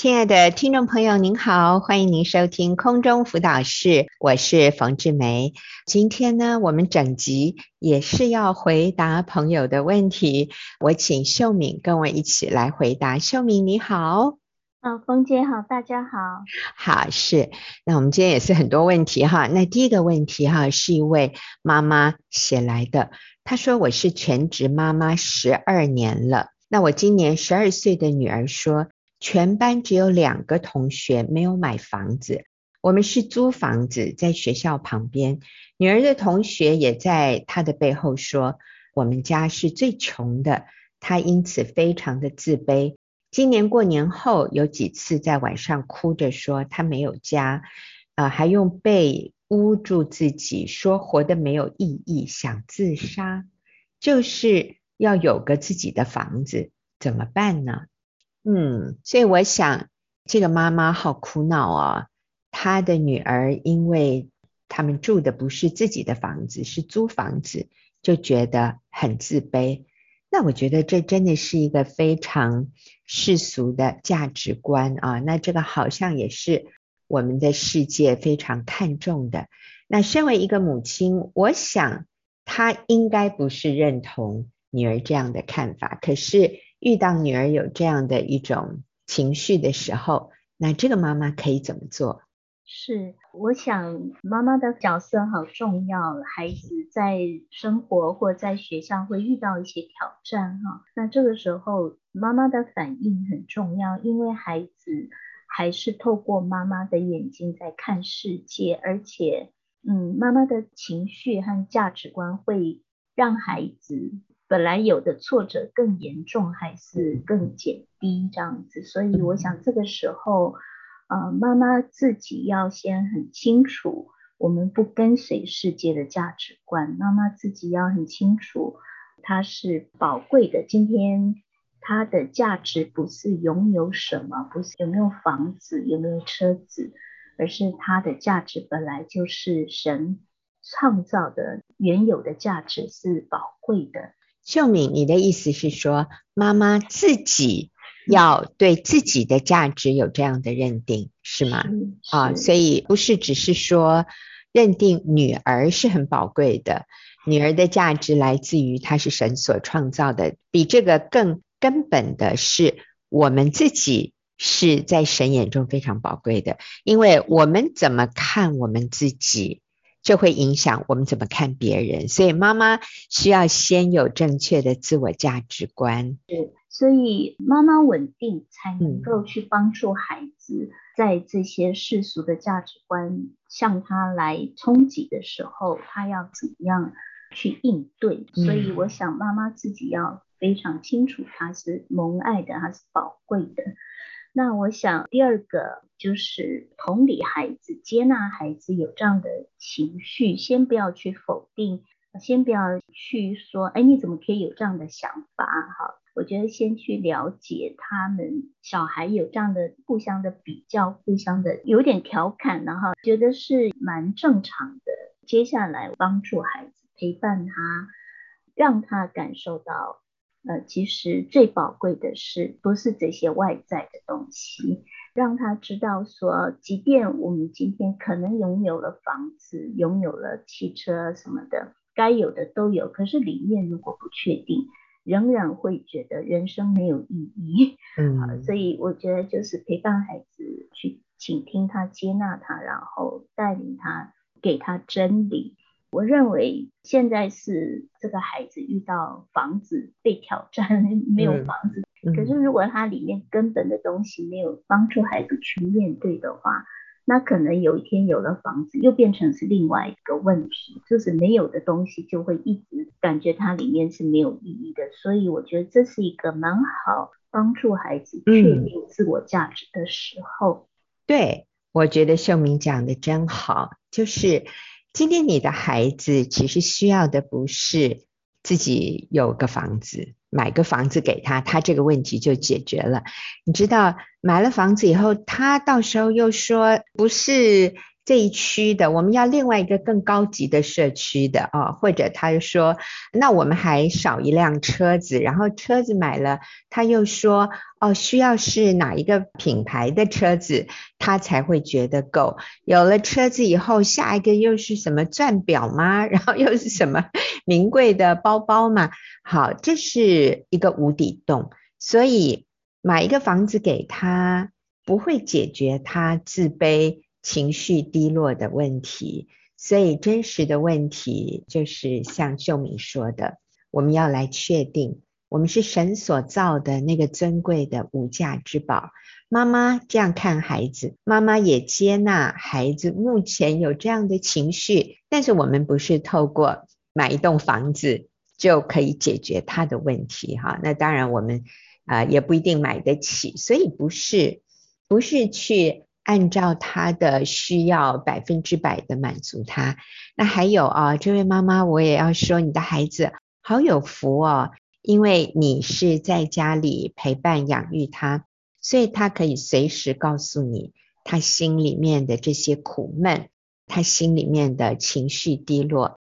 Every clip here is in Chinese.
亲爱的听众朋友，您好，欢迎您收听空中辅导室，我是冯志梅。今天呢，我们整集也是要回答朋友的问题，我请秀敏跟我一起来回答。秀敏你好，啊，冯姐好，大家好，好是。那我们今天也是很多问题哈。那第一个问题哈，是一位妈妈写来的，她说我是全职妈妈十二年了，那我今年十二岁的女儿说。全班只有两个同学没有买房子，我们是租房子在学校旁边。女儿的同学也在她的背后说，我们家是最穷的，她因此非常的自卑。今年过年后有几次在晚上哭着说她没有家，呃，还用被捂住自己，说活得没有意义，想自杀，就是要有个自己的房子，怎么办呢？嗯，所以我想这个妈妈好苦恼啊。她的女儿因为他们住的不是自己的房子，是租房子，就觉得很自卑。那我觉得这真的是一个非常世俗的价值观啊。那这个好像也是我们的世界非常看重的。那身为一个母亲，我想她应该不是认同女儿这样的看法，可是。遇到女儿有这样的一种情绪的时候，那这个妈妈可以怎么做？是，我想妈妈的角色好重要。孩子在生活或在学校会遇到一些挑战哈，那这个时候妈妈的反应很重要，因为孩子还是透过妈妈的眼睛在看世界，而且嗯，妈妈的情绪和价值观会让孩子。本来有的挫折更严重还是更减低这样子，所以我想这个时候，呃，妈妈自己要先很清楚，我们不跟随世界的价值观，妈妈自己要很清楚，她是宝贵的。今天她的价值不是拥有什么，不是有没有房子，有没有车子，而是她的价值本来就是神创造的原有的价值是宝贵的。秀敏，你的意思是说，妈妈自己要对自己的价值有这样的认定，是吗？是啊，所以不是只是说认定女儿是很宝贵的，女儿的价值来自于她是神所创造的，比这个更根本的是我们自己是在神眼中非常宝贵的，因为我们怎么看我们自己。这会影响我们怎么看别人，所以妈妈需要先有正确的自我价值观。对，所以妈妈稳定才能够去帮助孩子，在这些世俗的价值观向他来冲击的时候，他要怎么样去应对？所以我想妈妈自己要非常清楚，他是蒙爱的，她是宝贵的。那我想第二个就是同理孩子，接纳孩子有这样的情绪，先不要去否定，先不要去说，哎，你怎么可以有这样的想法？哈，我觉得先去了解他们小孩有这样的互相的比较，互相的有点调侃，然后觉得是蛮正常的。接下来帮助孩子，陪伴他，让他感受到。呃，其实最宝贵的是不是这些外在的东西，让他知道说，即便我们今天可能拥有了房子，拥有了汽车什么的，该有的都有，可是里面如果不确定，仍然会觉得人生没有意义。嗯，呃，所以我觉得就是陪伴孩子，去倾听他，接纳他，然后带领他，给他真理。我认为现在是这个孩子遇到房子被挑战，没有房子。可是如果他里面根本的东西没有帮助孩子去面对的话，那可能有一天有了房子，又变成是另外一个问题，就是没有的东西就会一直感觉它里面是没有意义的。所以我觉得这是一个蛮好帮助孩子确定自我价值的时候。嗯、对，我觉得秀明讲的真好，就是。今天你的孩子其实需要的不是自己有个房子，买个房子给他，他这个问题就解决了。你知道，买了房子以后，他到时候又说不是这一区的，我们要另外一个更高级的社区的啊，或者他就说，那我们还少一辆车子，然后车子买了，他又说，哦，需要是哪一个品牌的车子，他才会觉得够。有了车子以后，下一个又是什么钻表吗？然后又是什么名贵的包包吗？好，这是一个无底洞，所以买一个房子给他，不会解决他自卑。情绪低落的问题，所以真实的问题就是像秀敏说的，我们要来确定，我们是神所造的那个尊贵的无价之宝。妈妈这样看孩子，妈妈也接纳孩子目前有这样的情绪，但是我们不是透过买一栋房子就可以解决他的问题哈。那当然我们啊、也不一定买得起，所以不是不是去。按照他的需要百分之百的满足他。那还有啊，这位妈妈，我也要说，你的孩子好有福哦，因为你是在家里陪伴养育他，所以他可以随时告诉你他心里面的这些苦闷，他心里面的情绪低落，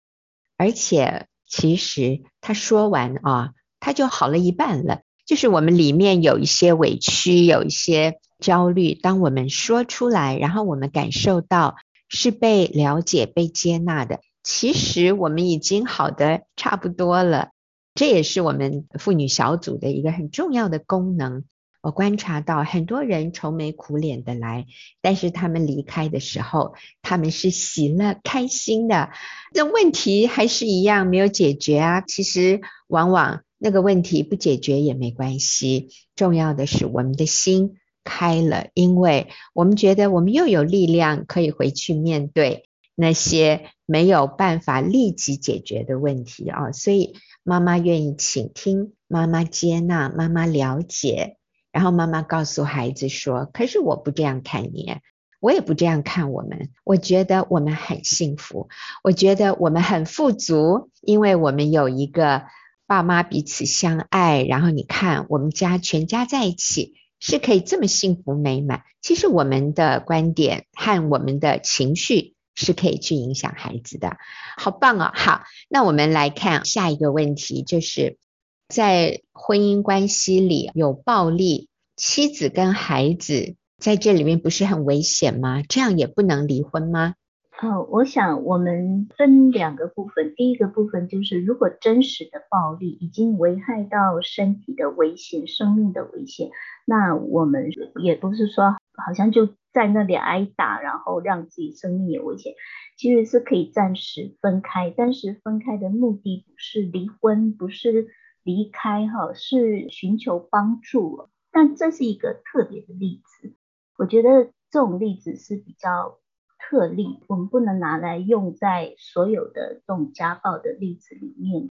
而且其实他说完啊，他就好了一半了。就是我们里面有一些委屈，有一些焦虑，当我们说出来，然后我们感受到是被了解、被接纳的，其实我们已经好的差不多了。这也是我们妇女小组的一个很重要的功能。我观察到很多人愁眉苦脸的来，但是他们离开的时候，他们是喜乐、开心的。这问题还是一样没有解决啊。其实往往。那个问题不解决也没关系，重要的是我们的心开了，因为我们觉得我们又有力量可以回去面对那些没有办法立即解决的问题啊，所以妈妈愿意倾听，妈妈接纳，妈妈了解，然后妈妈告诉孩子说：“可是我不这样看你，我也不这样看我们，我觉得我们很幸福，我觉得我们很富足，因为我们有一个。”爸妈彼此相爱，然后你看我们家全家在一起是可以这么幸福美满。其实我们的观点和我们的情绪是可以去影响孩子的，好棒哦！好，那我们来看下一个问题，就是在婚姻关系里有暴力，妻子跟孩子在这里面不是很危险吗？这样也不能离婚吗？哦，我想我们分两个部分。第一个部分就是，如果真实的暴力已经危害到身体的危险、生命的危险，那我们也不是说好像就在那里挨打，然后让自己生命也危险。其实是可以暂时分开，但是分开的目的不是离婚，不是离开哈，是寻求帮助。但这是一个特别的例子，我觉得这种例子是比较。特例，我们不能拿来用在所有的这种家暴的例子里面。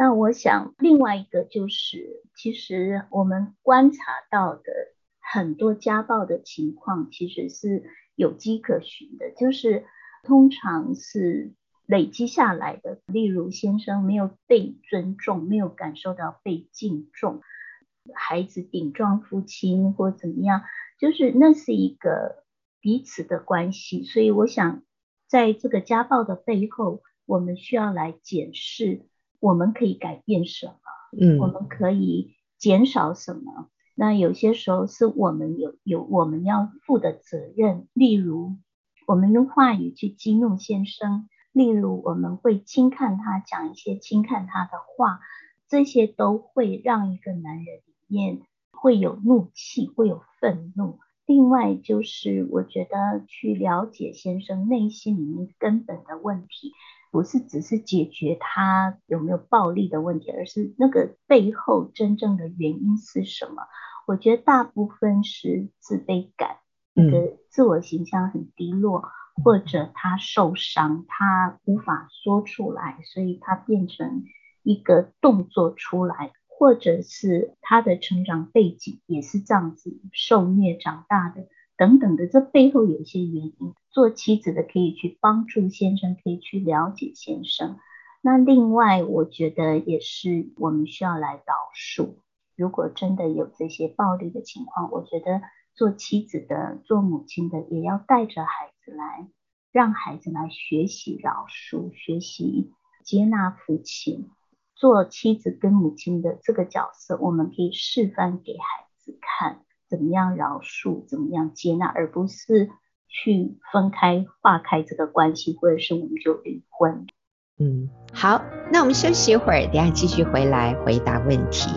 那我想，另外一个就是，其实我们观察到的很多家暴的情况，其实是有迹可循的，就是通常是累积下来的。例如，先生没有被尊重，没有感受到被敬重，孩子顶撞父亲或怎么样，就是那是一个。彼此的关系，所以我想，在这个家暴的背后，我们需要来检视，我们可以改变什么？嗯，我们可以减少什么？那有些时候是我们有有我们要负的责任，例如，我们用话语去激怒先生，例如我们会轻看他，讲一些轻看他的话，这些都会让一个男人里面会有怒气，会有愤怒。另外就是，我觉得去了解先生内心里面根本的问题，不是只是解决他有没有暴力的问题，而是那个背后真正的原因是什么？我觉得大部分是自卑感，那个自我形象很低落，或者他受伤，他无法说出来，所以他变成一个动作出来。或者是他的成长背景也是这样子受虐长大的，等等的，这背后有一些原因。做妻子的可以去帮助先生，可以去了解先生。那另外，我觉得也是我们需要来倒数。如果真的有这些暴力的情况，我觉得做妻子的、做母亲的也要带着孩子来让孩子来学习饶恕，学习接纳父亲，做妻子跟母亲的这个角色，我们可以示范给孩子看，怎么样饶恕，怎么样接纳，而不是去分开划开这个关系，或者是我们就离婚。嗯，好，那我们休息一会儿，等下继续回来回答问题。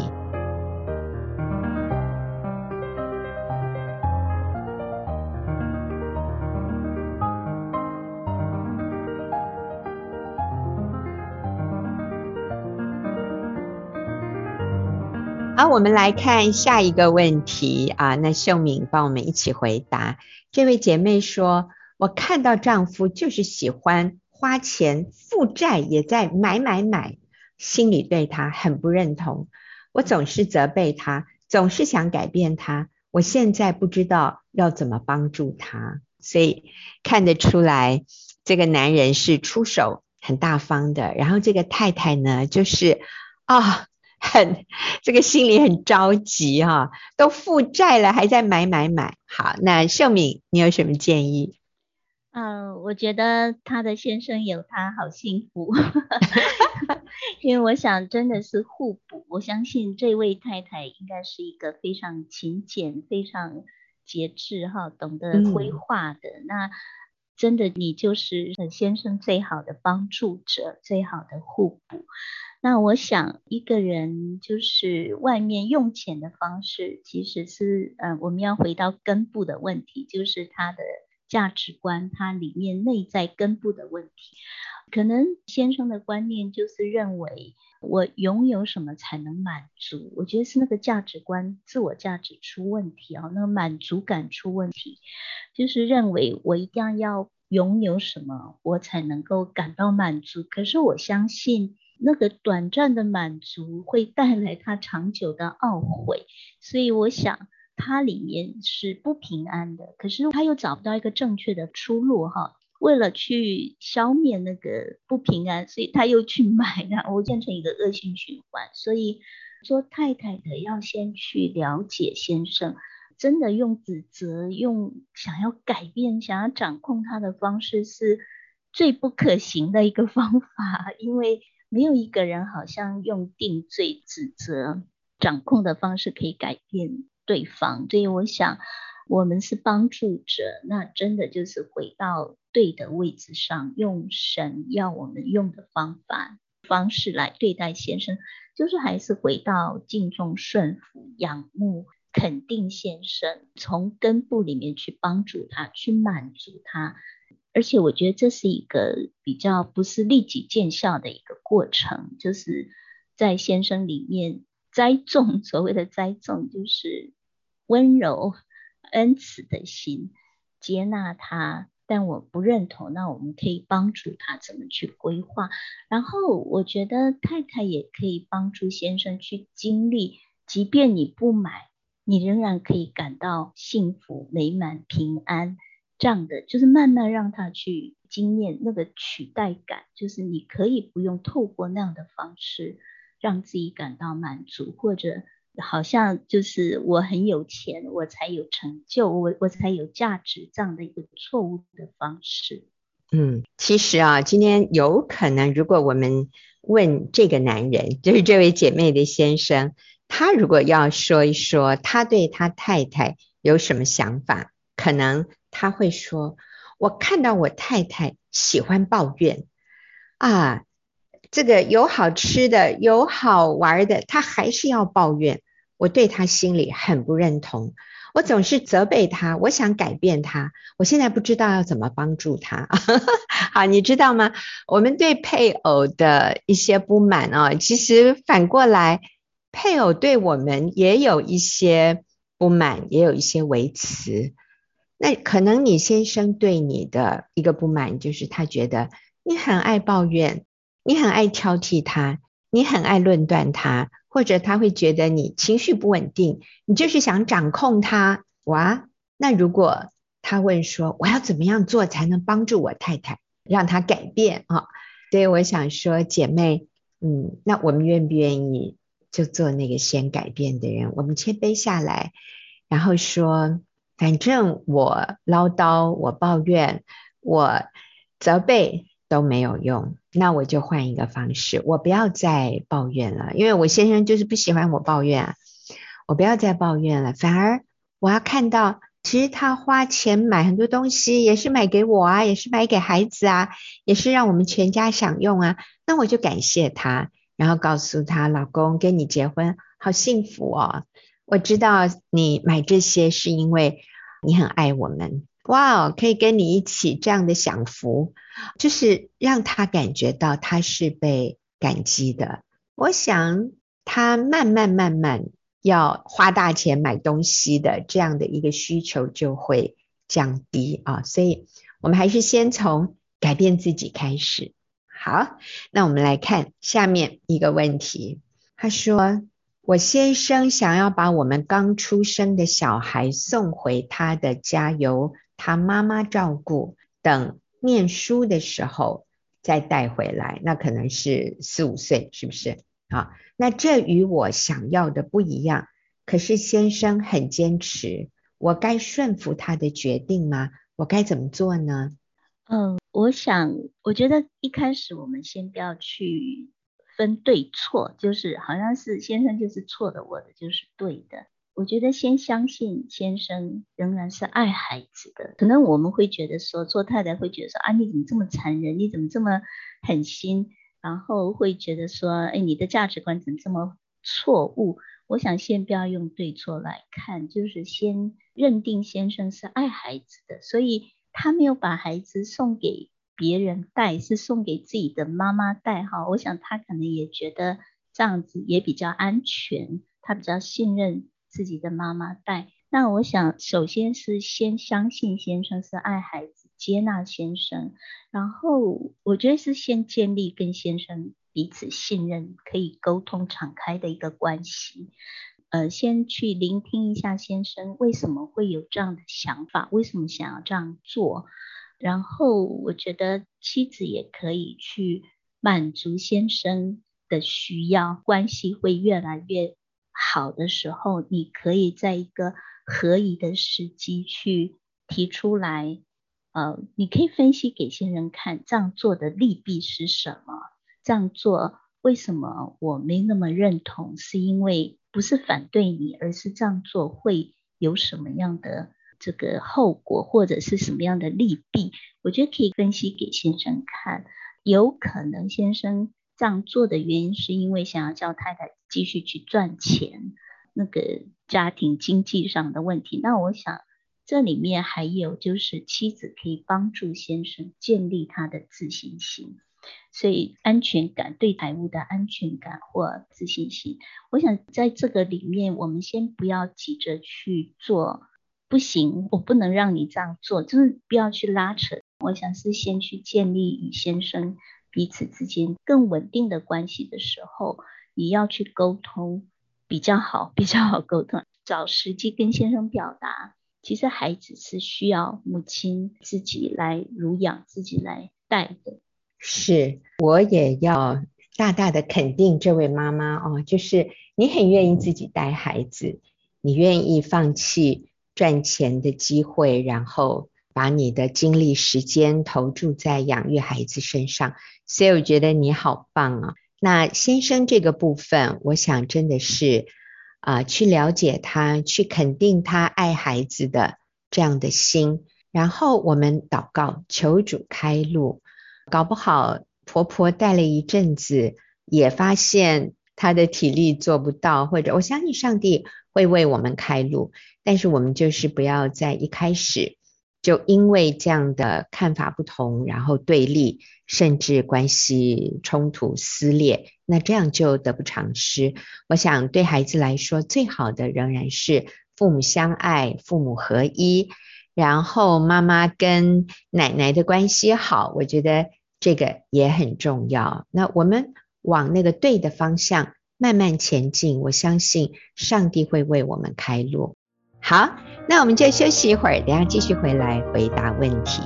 我们来看下一个问题啊。那秀敏帮我们一起回答。这位姐妹说：“我看到丈夫就是喜欢花钱，负债也在买买买，心里对他很不认同。我总是责备他，总是想改变他。我现在不知道要怎么帮助他。所以看得出来，这个男人是出手很大方的。然后这个太太呢，就是啊。”很，这个心里很着急哈、啊，都负债了还在买买买。好，那秀敏，你有什么建议？嗯、呃，我觉得他的先生有他好幸福，因为我想真的是互补。我相信这位太太应该是一个非常勤俭、非常节制哈，懂得规划的。嗯、那真的你就是先生最好的帮助者，最好的互补。那我想，一个人就是外面用钱的方式，其实是，呃，我们要回到根部的问题，就是他的价值观，他里面内在根部的问题。可能先生的观念就是认为，我拥有什么才能满足？我觉得是那个价值观、自我价值出问题啊，那个满足感出问题，就是认为我一定要拥有什么，我才能够感到满足。可是我相信。那个短暂的满足会带来他长久的懊悔，所以我想他里面是不平安的。可是他又找不到一个正确的出路哈，为了去消灭那个不平安，所以他又去买，然后变成一个恶性循环。所以做太太的要先去了解先生，真的用指责、用想要改变、想要掌控他的方式是最不可行的一个方法，因为。没有一个人好像用定罪、指责、掌控的方式可以改变对方，所以我想我们是帮助者，那真的就是回到对的位置上，用神要我们用的方法方式来对待先生，就是还是回到敬重、顺服、仰慕、肯定先生，从根部里面去帮助他，去满足他。而且我觉得这是一个比较不是立即见效的一个过程，就是在先生里面栽种，所谓的栽种就是温柔、恩慈的心，接纳他，但我不认同，那我们可以帮助他怎么去规划。然后我觉得太太也可以帮助先生去经历，即便你不买，你仍然可以感到幸福、美满、平安。这样的就是慢慢让他去经验那个取代感，就是你可以不用透过那样的方式让自己感到满足，或者好像就是我很有钱，我才有成就，我我才有价值这样的一个错误的方式。嗯，其实啊，今天有可能，如果我们问这个男人，就是这位姐妹的先生，他如果要说一说他对他太太有什么想法，可能。他会说：“我看到我太太喜欢抱怨啊，这个有好吃的，有好玩的，她还是要抱怨。我对她心里很不认同，我总是责备她，我想改变她，我现在不知道要怎么帮助她。好，你知道吗？我们对配偶的一些不满啊，其实反过来，配偶对我们也有一些不满，也有一些维持。”那可能你先生对你的一个不满，就是他觉得你很爱抱怨，你很爱挑剔他，你很爱论断他，或者他会觉得你情绪不稳定，你就是想掌控他。哇，那如果他问说，我要怎么样做才能帮助我太太，让她改变啊？所以我想说，姐妹，嗯，那我们愿不愿意就做那个先改变的人？我们谦卑下来，然后说。反正我唠叨，我抱怨，我责备都没有用，那我就换一个方式，我不要再抱怨了，因为我先生就是不喜欢我抱怨，我不要再抱怨了，反而我要看到，其实他花钱买很多东西，也是买给我啊，也是买给孩子啊，也是让我们全家享用啊，那我就感谢他，然后告诉他，老公跟你结婚好幸福哦，我知道你买这些是因为你很爱我们。哇哦，可以跟你一起这样的享福，就是让他感觉到他是被感激的。我想他慢慢慢慢要花大钱买东西的这样的一个需求就会降低啊，所以我们还是先从改变自己开始。好，那我们来看下面一个问题，他说。我先生想要把我们刚出生的小孩送回他的家，由他妈妈照顾，等念书的时候再带回来。那可能是四五岁，是不是？好，那这与我想要的不一样。可是先生很坚持，我该顺服他的决定吗？我该怎么做呢？嗯，我想，我觉得一开始我们先不要去。分对错，就是好像是先生就是错的，我的就是对的。我觉得先相信先生仍然是爱孩子的。可能我们会觉得说，做太太会觉得说，啊，你怎么这么残忍？你怎么这么狠心？然后会觉得说，哎，你的价值观怎么这么错误？我想先不要用对错来看，就是先认定先生是爱孩子的，所以他没有把孩子送给。别人带是送给自己的妈妈带哈，我想他可能也觉得这样子也比较安全，他比较信任自己的妈妈带。那我想首先是先相信先生是爱孩子，接纳先生，然后我觉得是先建立跟先生彼此信任、可以沟通敞开的一个关系。呃，先去聆听一下先生为什么会有这样的想法，为什么想要这样做。然后我觉得妻子也可以去满足先生的需要，关系会越来越好的时候，你可以在一个合宜的时机去提出来，呃，你可以分析给先生看，这样做的利弊是什么？这样做为什么我没那么认同？是因为不是反对你，而是这样做会有什么样的？这个后果或者是什么样的利弊，我觉得可以分析给先生看。有可能先生这样做的原因是因为想要叫太太继续去赚钱，那个家庭经济上的问题。那我想这里面还有就是妻子可以帮助先生建立他的自信心，所以安全感，对财务的安全感或自信心。我想在这个里面，我们先不要急着去做。不行，我不能让你这样做，就是不要去拉扯。我想是先去建立与先生彼此之间更稳定的关系的时候，你要去沟通比较好，比较好沟通，找时机跟先生表达。其实孩子是需要母亲自己来乳养，自己来带的。是，我也要大大的肯定这位妈妈哦，就是你很愿意自己带孩子，你愿意放弃。赚钱的机会，然后把你的精力、时间投注在养育孩子身上，所以我觉得你好棒啊！那先生这个部分，我想真的是啊、去了解他，去肯定他爱孩子的这样的心，然后我们祷告，求主开路，搞不好婆婆带了一阵子，也发现她的体力做不到，或者我相信上帝会为我们开路。但是我们就是不要在一开始就因为这样的看法不同，然后对立，甚至关系冲突撕裂，那这样就得不偿失。我想对孩子来说，最好的仍然是父母相爱，父母合一，然后妈妈跟奶奶的关系好，我觉得这个也很重要。那我们往那个对的方向慢慢前进，我相信上帝会为我们开路。好，那我们就休息一会儿，等下继续回来回答问题。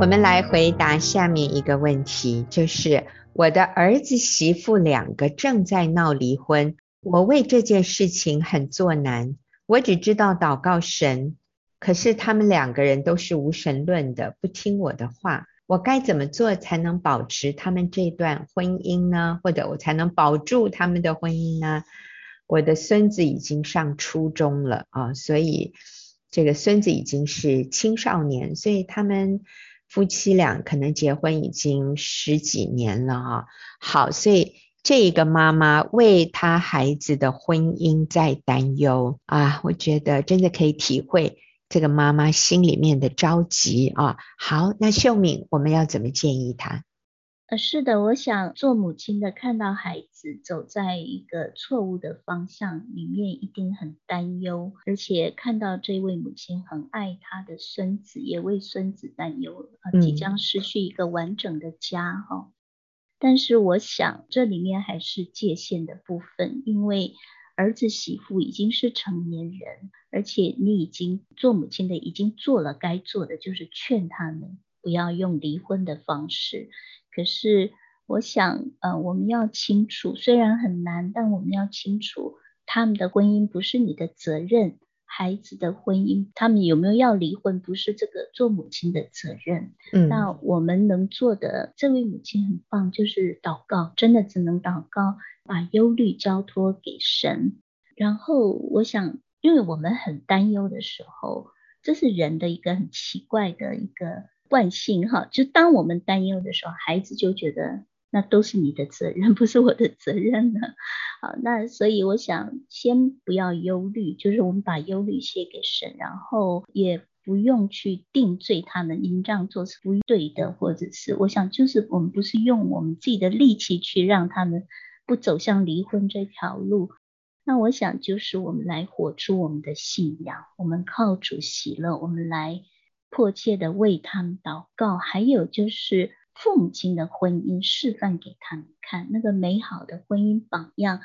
我们来回答下面一个问题，就是我的儿子媳妇两个正在闹离婚，我为这件事情很作难。我只知道祷告神，可是他们两个人都是无神论的，不听我的话。我该怎么做才能保持他们这段婚姻呢？或者我才能保住他们的婚姻呢？我的孙子已经上初中了啊，所以这个孙子已经是青少年，所以他们。夫妻俩可能结婚已经十几年了哈，好，所以这一个妈妈为她孩子的婚姻在担忧啊，我觉得真的可以体会这个妈妈心里面的着急啊。好，那秀敏，我们要怎么建议她？呃，是的，我想做母亲的看到孩子走在一个错误的方向里面，一定很担忧，而且看到这位母亲很爱她的孙子，也为孙子担忧，呃，即将失去一个完整的家哈。嗯。但是我想这里面还是界限的部分，因为儿子媳妇已经是成年人，而且你已经做母亲的已经做了该做的，就是劝他们不要用离婚的方式。可是，我想，呃，我们要清楚，虽然很难，但我们要清楚，他们的婚姻不是你的责任，孩子的婚姻，他们有没有要离婚，不是这个做母亲的责任。嗯，那我们能做的，这位母亲很棒，就是祷告，真的只能祷告，把忧虑交托给神。然后，我想，因为我们很担忧的时候，这是人的一个很奇怪的一个。惯性哈，就当我们担忧的时候，孩子就觉得那都是你的责任，不是我的责任呢。好，那所以我想先不要忧虑，就是我们把忧虑卸给神，然后也不用去定罪他们，你这样做是不对的，或者是我想就是我们不是用我们自己的力气去让他们不走向离婚这条路。那我想就是我们来活出我们的信仰，我们靠主喜乐，我们来。迫切的为他们祷告，还有就是父母亲的婚姻示范给他们看，那个美好的婚姻榜样。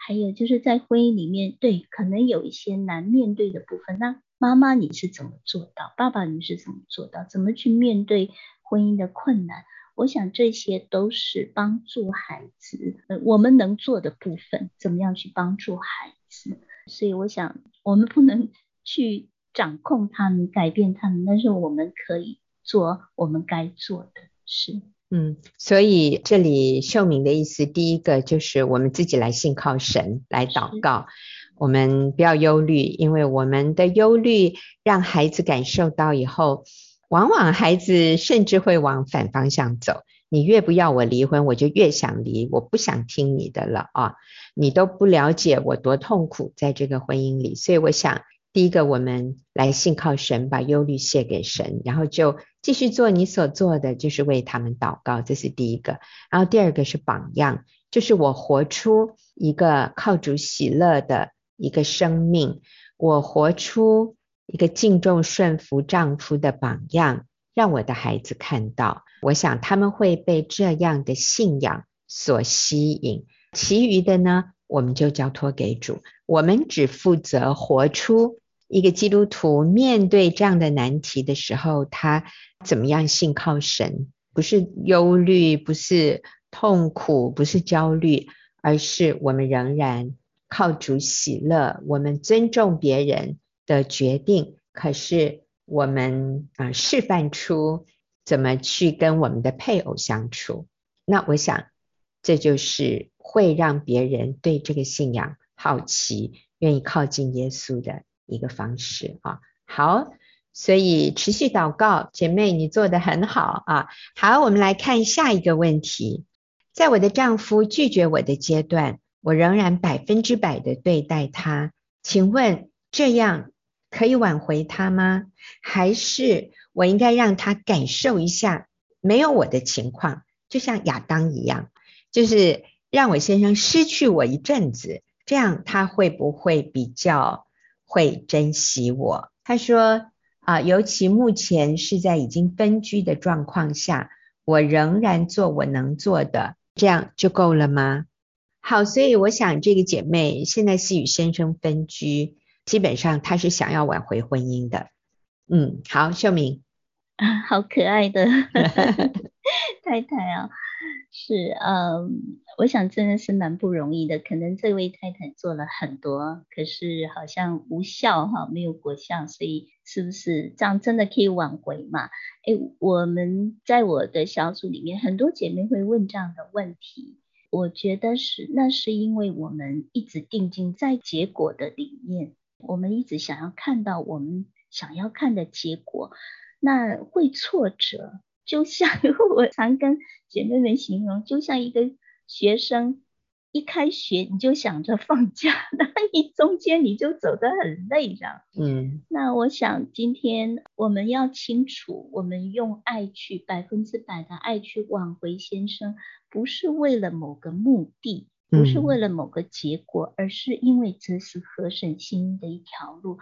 还有就是在婚姻里面，对，可能有一些难面对的部分。那妈妈你是怎么做到？爸爸你是怎么做到？怎么去面对婚姻的困难？我想这些都是帮助孩子，呃，我们能做的部分，怎么样去帮助孩子？所以我想，我们不能去。掌控他们，改变他们，但是我们可以做我们该做的事。嗯，所以这里秀敏的意思，第一个就是我们自己来信靠神，来祷告，我们不要忧虑，因为我们的忧虑让孩子感受到以后，往往孩子甚至会往反方向走。你越不要我离婚，我就越想离，我不想听你的了啊！你都不了解我多痛苦在这个婚姻里，所以我想。第一个，我们来信靠神，把忧虑卸给神，然后就继续做你所做的，就是为他们祷告，这是第一个。然后第二个是榜样，就是我活出一个靠主喜乐的一个生命，我活出一个敬重顺服丈夫的榜样，让我的孩子看到。我想他们会被这样的信仰所吸引，其余的呢，我们就交托给主，我们只负责活出。一个基督徒面对这样的难题的时候，他怎么样信靠神？不是忧虑，不是痛苦，不是焦虑，而是我们仍然靠主喜乐。我们尊重别人的决定，可是我们啊示范出怎么去跟我们的配偶相处。那我想，这就是会让别人对这个信仰好奇，愿意靠近耶稣的。一个方式啊，好，所以持续祷告，姐妹你做得很好啊。好，我们来看下一个问题，在我的丈夫拒绝我的阶段，我仍然百分之百的对待他，请问这样可以挽回他吗？还是我应该让他感受一下没有我的情况，就像亚当一样，就是让我先生失去我一阵子，这样他会不会比较？会珍惜我。他说啊，尤其目前是在已经分居的状况下，我仍然做我能做的，这样就够了吗？好，所以我想这个姐妹现在是与先生分居，基本上她是想要挽回婚姻的。嗯，好，秀敏。啊，好可爱的 太太啊！是，嗯，我想真的是蛮不容易的。可能这位太太做了很多，可是好像无效哈，没有果效，所以是不是这样真的可以挽回嘛？哎，我们在我的小组里面，很多姐妹会问这样的问题。我觉得是，那是因为我们一直定睛在结果的里面，我们一直想要看到我们想要看的结果。那会挫折，就像 我常跟姐妹们形容，就像一个学生一开学你就想着放假，那一中间你就走得很累了。嗯，那我想今天我们要清楚，我们用爱去百分之百的爱去挽回先生，不是为了某个目的，不是为了某个结果，而是因为这是合神心意的一条路。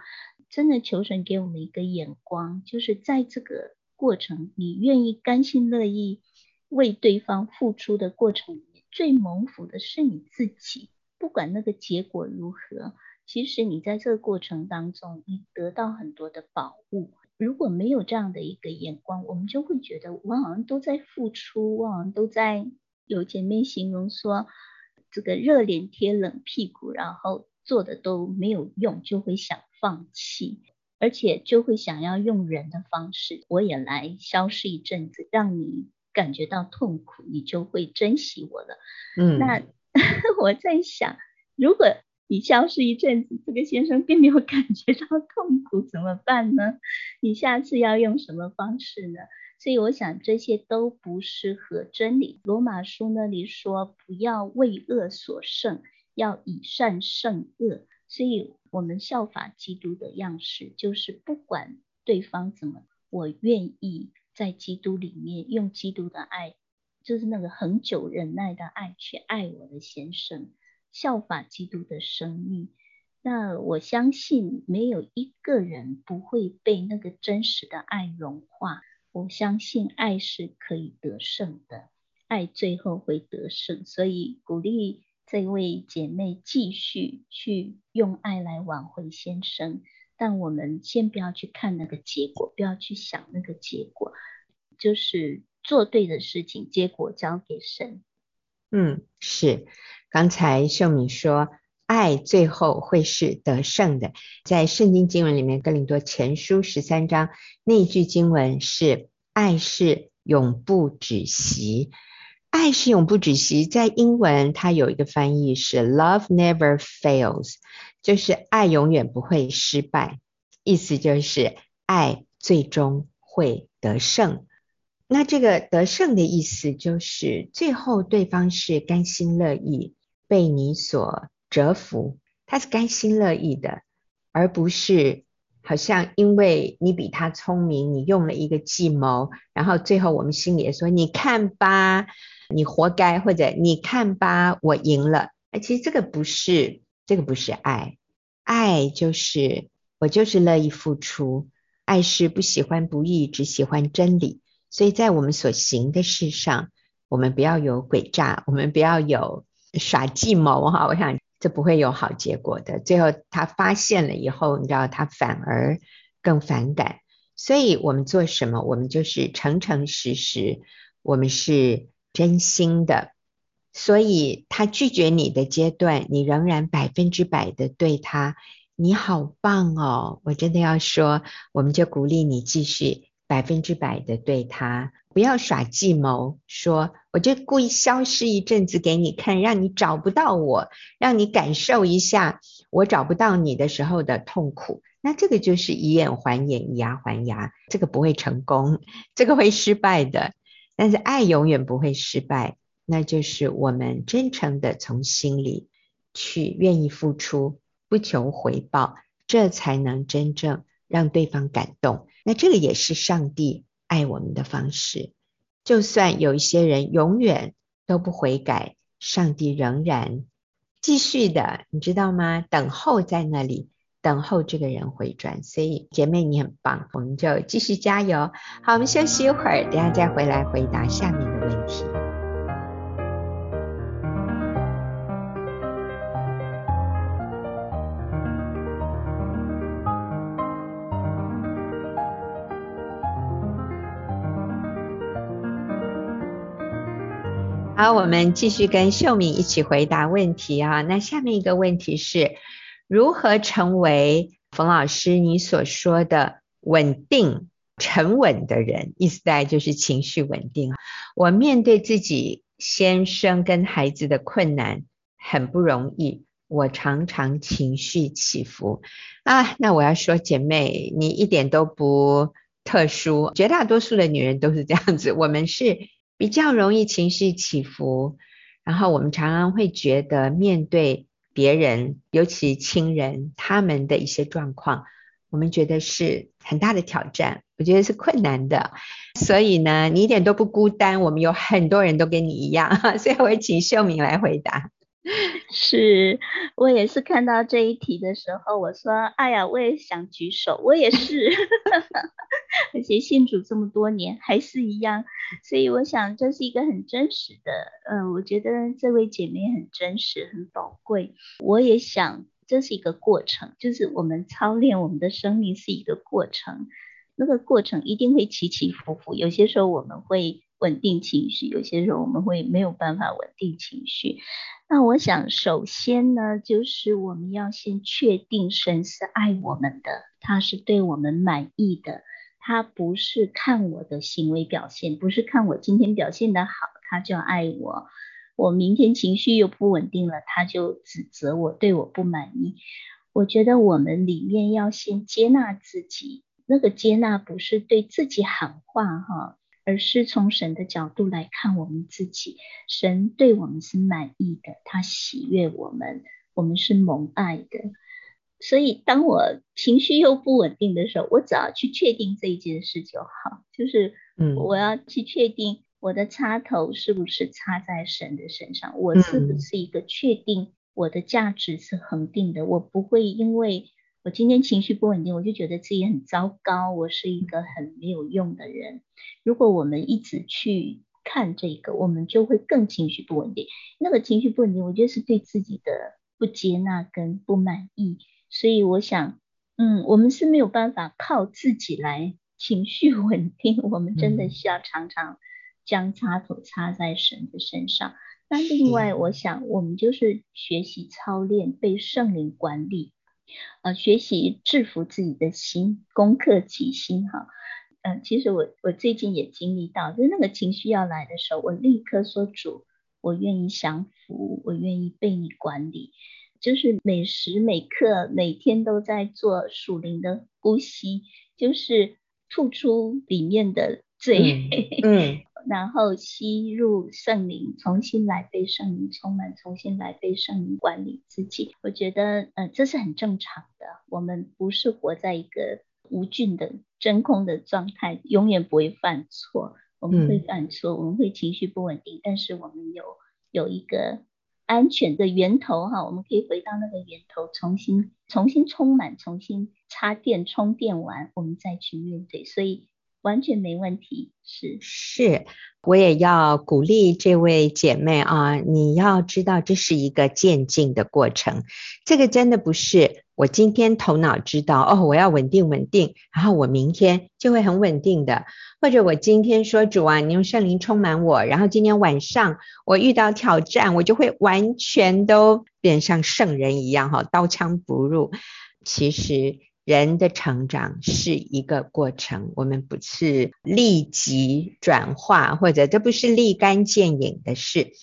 真的求神给我们一个眼光，就是在这个过程，你愿意甘心乐意为对方付出的过程里面，最蒙福的是你自己。不管那个结果如何，其实你在这个过程当中，你得到很多的宝物。如果没有这样的一个眼光，我们就会觉得我好像都在付出，我好像都在有姐妹形容说，这个热脸贴冷屁股，然后做的都没有用，就会想。放弃，而且就会想要用人的方式，我也来消失一阵子，让你感觉到痛苦，你就会珍惜我了。嗯，那 我在想，如果你消失一阵子，这个先生并没有感觉到痛苦，怎么办呢？你下次要用什么方式呢？所以我想这些都不适合真理。罗马书那里说，不要为恶所胜，要以善胜恶。所以，我们效法基督的样式，就是不管对方怎么，我愿意在基督里面用基督的爱，就是那个恒久忍耐的爱，去爱我的先生，效法基督的生命。那我相信，没有一个人不会被那个真实的爱融化。我相信，爱是可以得胜的，爱最后会得胜。所以，鼓励。这位姐妹继续去用爱来挽回先生，但我们先不要去看那个结果，不要去想那个结果，就是做对的事情，结果交给神。嗯，是。刚才秀敏说，爱最后会是得胜的，在圣经经文里面，哥林多前书十三章那句经文是：爱是永不止息。爱是永不止息，在英文它有一个翻译是 “Love never fails”，就是爱永远不会失败，意思就是爱最终会得胜。那这个得胜的意思就是最后对方是甘心乐意被你所折服，他是甘心乐意的，而不是好像因为你比他聪明，你用了一个计谋，然后最后我们心里也说：“你看吧。”你活该，或者你看吧，我赢了。哎，其实这个不是，这个不是爱。爱就是我就是乐意付出，爱是不喜欢不义，只喜欢真理。所以在我们所行的事上，我们不要有诡诈，我们不要有耍计谋哈。我想这不会有好结果的。最后他发现了以后，你知道他反而更反感。所以我们做什么，我们就是诚诚实实，我们是。真心的，所以他拒绝你的阶段，你仍然百分之百的对他，你好棒哦！我真的要说，我们就鼓励你继续百分之百的对他，不要耍计谋，说我就故意消失一阵子给你看，让你找不到我，让你感受一下我找不到你的时候的痛苦。那这个就是以眼还眼，以牙还牙，这个不会成功，这个会失败的。但是爱永远不会失败，那就是我们真诚的从心里去愿意付出，不求回报，这才能真正让对方感动。那这个也是上帝爱我们的方式。就算有一些人永远都不悔改，上帝仍然继续的，你知道吗？等候在那里。等候这个人回转，所以姐妹你很棒，我们就继续加油。好，我们休息一会儿，等下再回来回答下面的问题。好，我们继续跟秀敏一起回答问题啊。那下面一个问题是，如何成为冯老师你所说的稳定、沉稳的人？意思大概就是情绪稳定。我面对自己先生跟孩子的困难很不容易，我常常情绪起伏啊。那我要说，姐妹，你一点都不特殊，绝大多数的女人都是这样子，我们是。比较容易情绪起伏，然后我们常常会觉得面对别人，尤其亲人他们的一些状况，我们觉得是很大的挑战，我觉得是困难的。所以呢，你一点都不孤单，我们有很多人都跟你一样，所以我会请秀敏来回答。是我也是看到这一题的时候，我说：“哎呀，我也想举手，我也是，而且信主这么多年还是一样。”所以我想这是一个很真实的，嗯，我觉得这位姐妹很真实，很宝贵。我也想这是一个过程，就是我们操练我们的生命是一个过程，那个过程一定会起起伏伏，有些时候我们会稳定情绪，有些时候我们会没有办法稳定情绪。那我想，首先呢，就是我们要先确定神是爱我们的，他是对我们满意的，他不是看我的行为表现，不是看我今天表现得好，他就爱我。我明天情绪又不稳定了，他就指责我，对我不满意。我觉得我们里面要先接纳自己，那个接纳不是对自己喊话哈。而是从神的角度来看我们自己，神对我们是满意的，他喜悦我们，我们是蒙爱的。所以当我情绪又不稳定的时候，我只要去确定这一件事就好，就是我要去确定我的插头是不是插在神的身上，我是不是一个确定我的价值是恒定的，我不会因为。我今天情绪不稳定，我就觉得自己很糟糕，我是一个很没有用的人。如果我们一直去看这个，我们就会更情绪不稳定。那个情绪不稳定，我觉得是对自己的不接纳跟不满意。所以我想，嗯，我们是没有办法靠自己来情绪稳定，我们真的需要常常将插头插在神的身上。那另外，我想我们就是学习操练被圣灵管理。呃，学习制服自己的心，攻克己心哈。嗯、呃，其实我我最近也经历到，就是那个情绪要来的时候，我立刻说主，我愿意降服，我愿意被你管理，就是每时每刻每天都在做属灵的呼吸，就是吐出里面的罪。嗯。嗯 然后吸入圣灵，重新来被圣灵充满，重新来被圣灵管理自己。我觉得，呃，这是很正常的。我们不是活在一个无菌的真空的状态，永远不会犯错。我们会犯错，我们会情绪不稳定，但是我们有有一个安全的源头哈，我们可以回到那个源头，重新重新充满，重新插电充电完，我们再去面对。所以。完全没问题，是是，我也要鼓励这位姐妹啊，你要知道这是一个渐进的过程，这个真的不是我今天头脑知道哦，我要稳定稳定，然后我明天就会很稳定的，或者我今天说主啊，你用圣灵充满我，然后今天晚上我遇到挑战，我就会完全都变像圣人一样哈，刀枪不入，其实。人的成长是一个过程，我们不是立即转化，或者这不是立竿见影的事。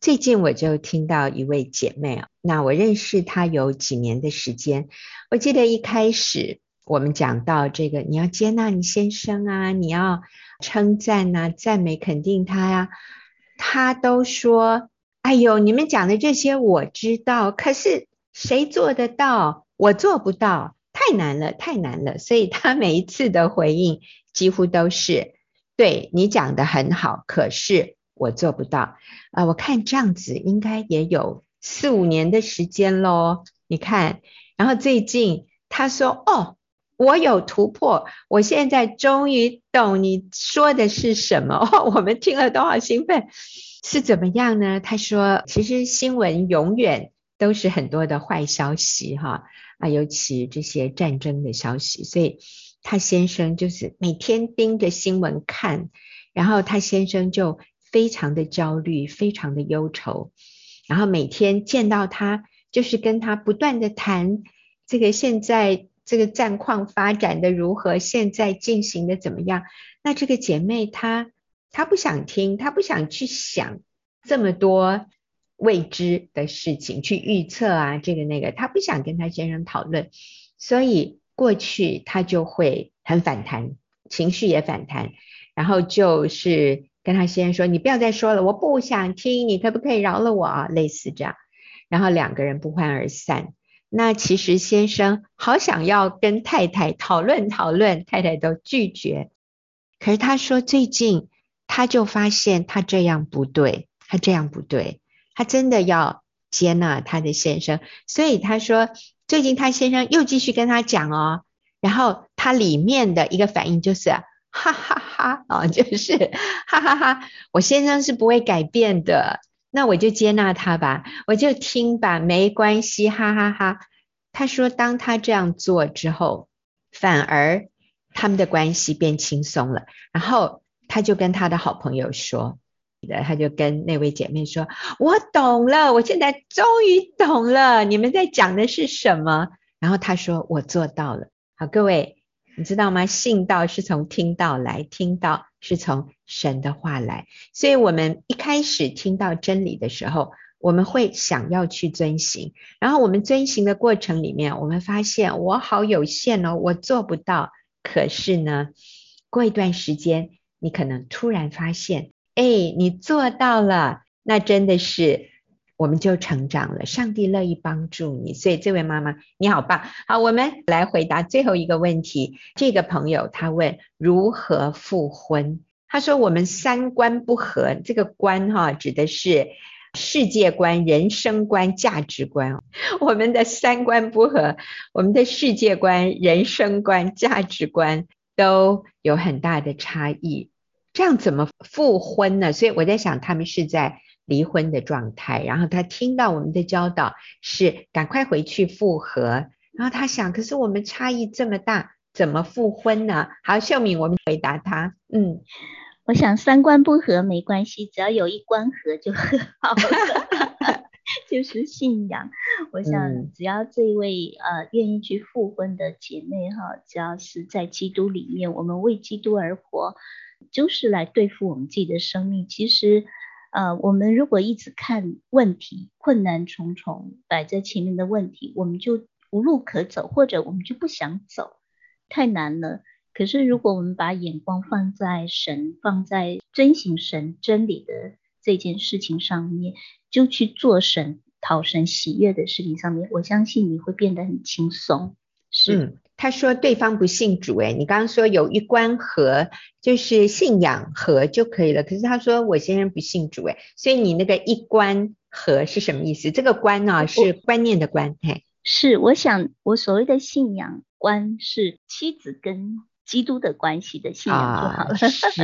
最近我就听到一位姐妹啊，那我认识她有几年的时间。我记得一开始我们讲到这个，你要接纳你先生啊，你要称赞啊，赞美肯定他呀，她都说：“哎呦，你们讲的这些我知道，可是谁做得到？我做不到。”太难了，太难了，所以他每一次的回应几乎都是对你讲的很好，可是我做不到啊、我看这样子应该也有四五年的时间喽。你看，然后最近他说：“哦，我有突破，我现在终于懂你说的是什么。”哦，我们听了都好兴奋，是怎么样呢？他说：“其实新闻永远都是很多的坏消息，哈。”啊，尤其这些战争的消息，所以他先生就是每天盯着新闻看，然后他先生就非常的焦虑，非常的忧愁，然后每天见到他，就是跟他不断的谈这个现在这个战况发展的如何，现在进行的怎么样。那这个姐妹她她不想听，她不想去想这么多未知的事情，去预测啊这个那个，她不想跟她先生讨论，所以过去她就会很反弹，情绪也反弹，然后就是跟她先生说：“你不要再说了，我不想听，你可不可以饶了我啊？”类似这样，然后两个人不欢而散。那其实先生好想要跟太太讨论讨论，太太都拒绝。可是他说最近他就发现他这样不对，他这样不对，他真的要接纳他的先生。所以他说最近他先生又继续跟他讲哦，然后他里面的一个反应就是哈哈哈啊，就是哈哈哈，我先生是不会改变的。那我就接纳他吧，我就听吧，没关系，哈哈哈。他说，当他这样做之后，反而他们的关系变轻松了。然后他就跟他的好朋友说，他就跟那位姐妹说：“我懂了，我现在终于懂了，你们在讲的是什么？”然后他说：“我做到了。”好，各位，你知道吗？信道是从听道来，听道。是从神的话来，所以我们一开始听到真理的时候，我们会想要去遵行。然后我们遵行的过程里面，我们发现我好有限哦，我做不到。可是呢，过一段时间，你可能突然发现，哎，你做到了，那真的是。我们就成长了，上帝乐意帮助你，所以这位妈妈你好棒。好，我们来回答最后一个问题。这个朋友他问如何复婚？他说我们三观不合，这个观哈指的是世界观、人生观、价值观。我们的三观不合，我们的世界观、人生观、价值观都有很大的差异，这样怎么复婚呢？所以我在想，他们是在。离婚的状态，然后他听到我们的教导是赶快回去复合，然后他想，可是我们差异这么大，怎么复婚呢？好，秀敏，我们回答他，嗯，我想三观不合没关系，只要有一观合就很好了，就是信仰。我想只要这位呃愿意去复婚的姐妹哈，只要是在基督里面，我们为基督而活，就是来对付我们自己的生命，其实。呃，我们如果一直看问题，困难重重摆在前面的问题，我们就无路可走，或者我们就不想走，太难了。可是如果我们把眼光放在神，放在遵行神真理的这件事情上面，就去做神讨神喜悦的事情上面，我相信你会变得很轻松。是。嗯他说对方不信主，哎，你刚刚说有一关和，就是信仰和就可以了。可是他说我先生不信主，哎，所以你那个一关和是什么意思？这个关呢、啊、是观念的观，嘿，是我想我所谓的信仰观是妻子跟基督的关系的信仰就好了，啊、是，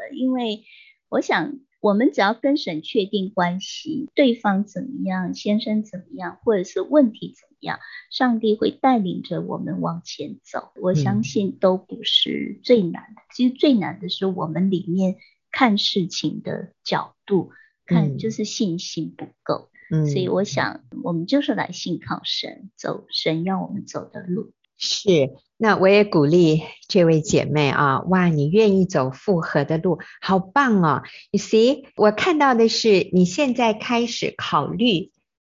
因为我想。我们只要跟神确定关系，对方怎么样，先生怎么样，或者是问题怎么样，上帝会带领着我们往前走。我相信都不是最难的，嗯、其实最难的是我们里面看事情的角度，看就是信心不够。嗯，所以我想，我们就是来信靠神，走神要我们走的路。是，那我也鼓励这位姐妹啊，哇，你愿意走复合的路，好棒哦！You see，我看到的是你现在开始考虑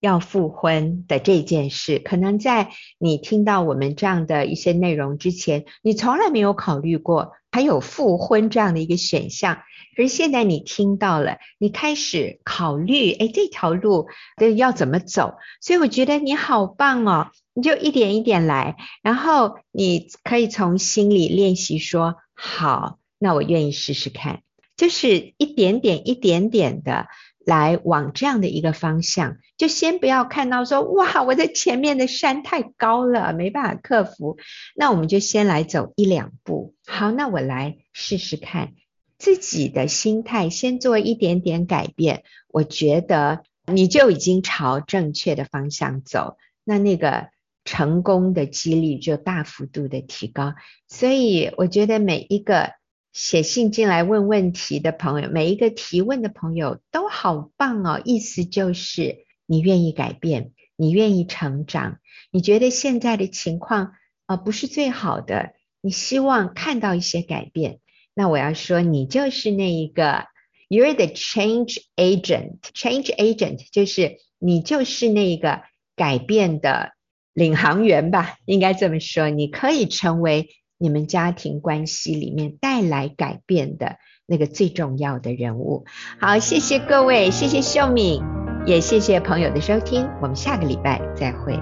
要复婚的这件事，可能在你听到我们这样的一些内容之前，你从来没有考虑过还有复婚这样的一个选项。可是现在你听到了，你开始考虑，哎，这条路的要怎么走？所以我觉得你好棒哦。你就一点一点来，然后你可以从心里练习说好，那我愿意试试看，就是一点点一点点的来往这样的一个方向，就先不要看到说哇，我在前面的山太高了，没办法克服，那我们就先来走一两步，好，那我来试试看，自己的心态先做一点点改变，我觉得你就已经朝正确的方向走，那那个。成功的几率就大幅度的提高，所以我觉得每一个写信进来问问题的朋友，每一个提问的朋友都好棒哦。意思就是你愿意改变，你愿意成长，你觉得现在的情况啊、不是最好的，你希望看到一些改变。那我要说，你就是那一个，You're the change agent。Change agent 就是你就是那一个改变的领航员吧，应该这么说。你可以成为你们家庭关系里面带来改变的那个最重要的人物。好，谢谢各位，谢谢秀敏，也谢谢朋友的收听，我们下个礼拜再会。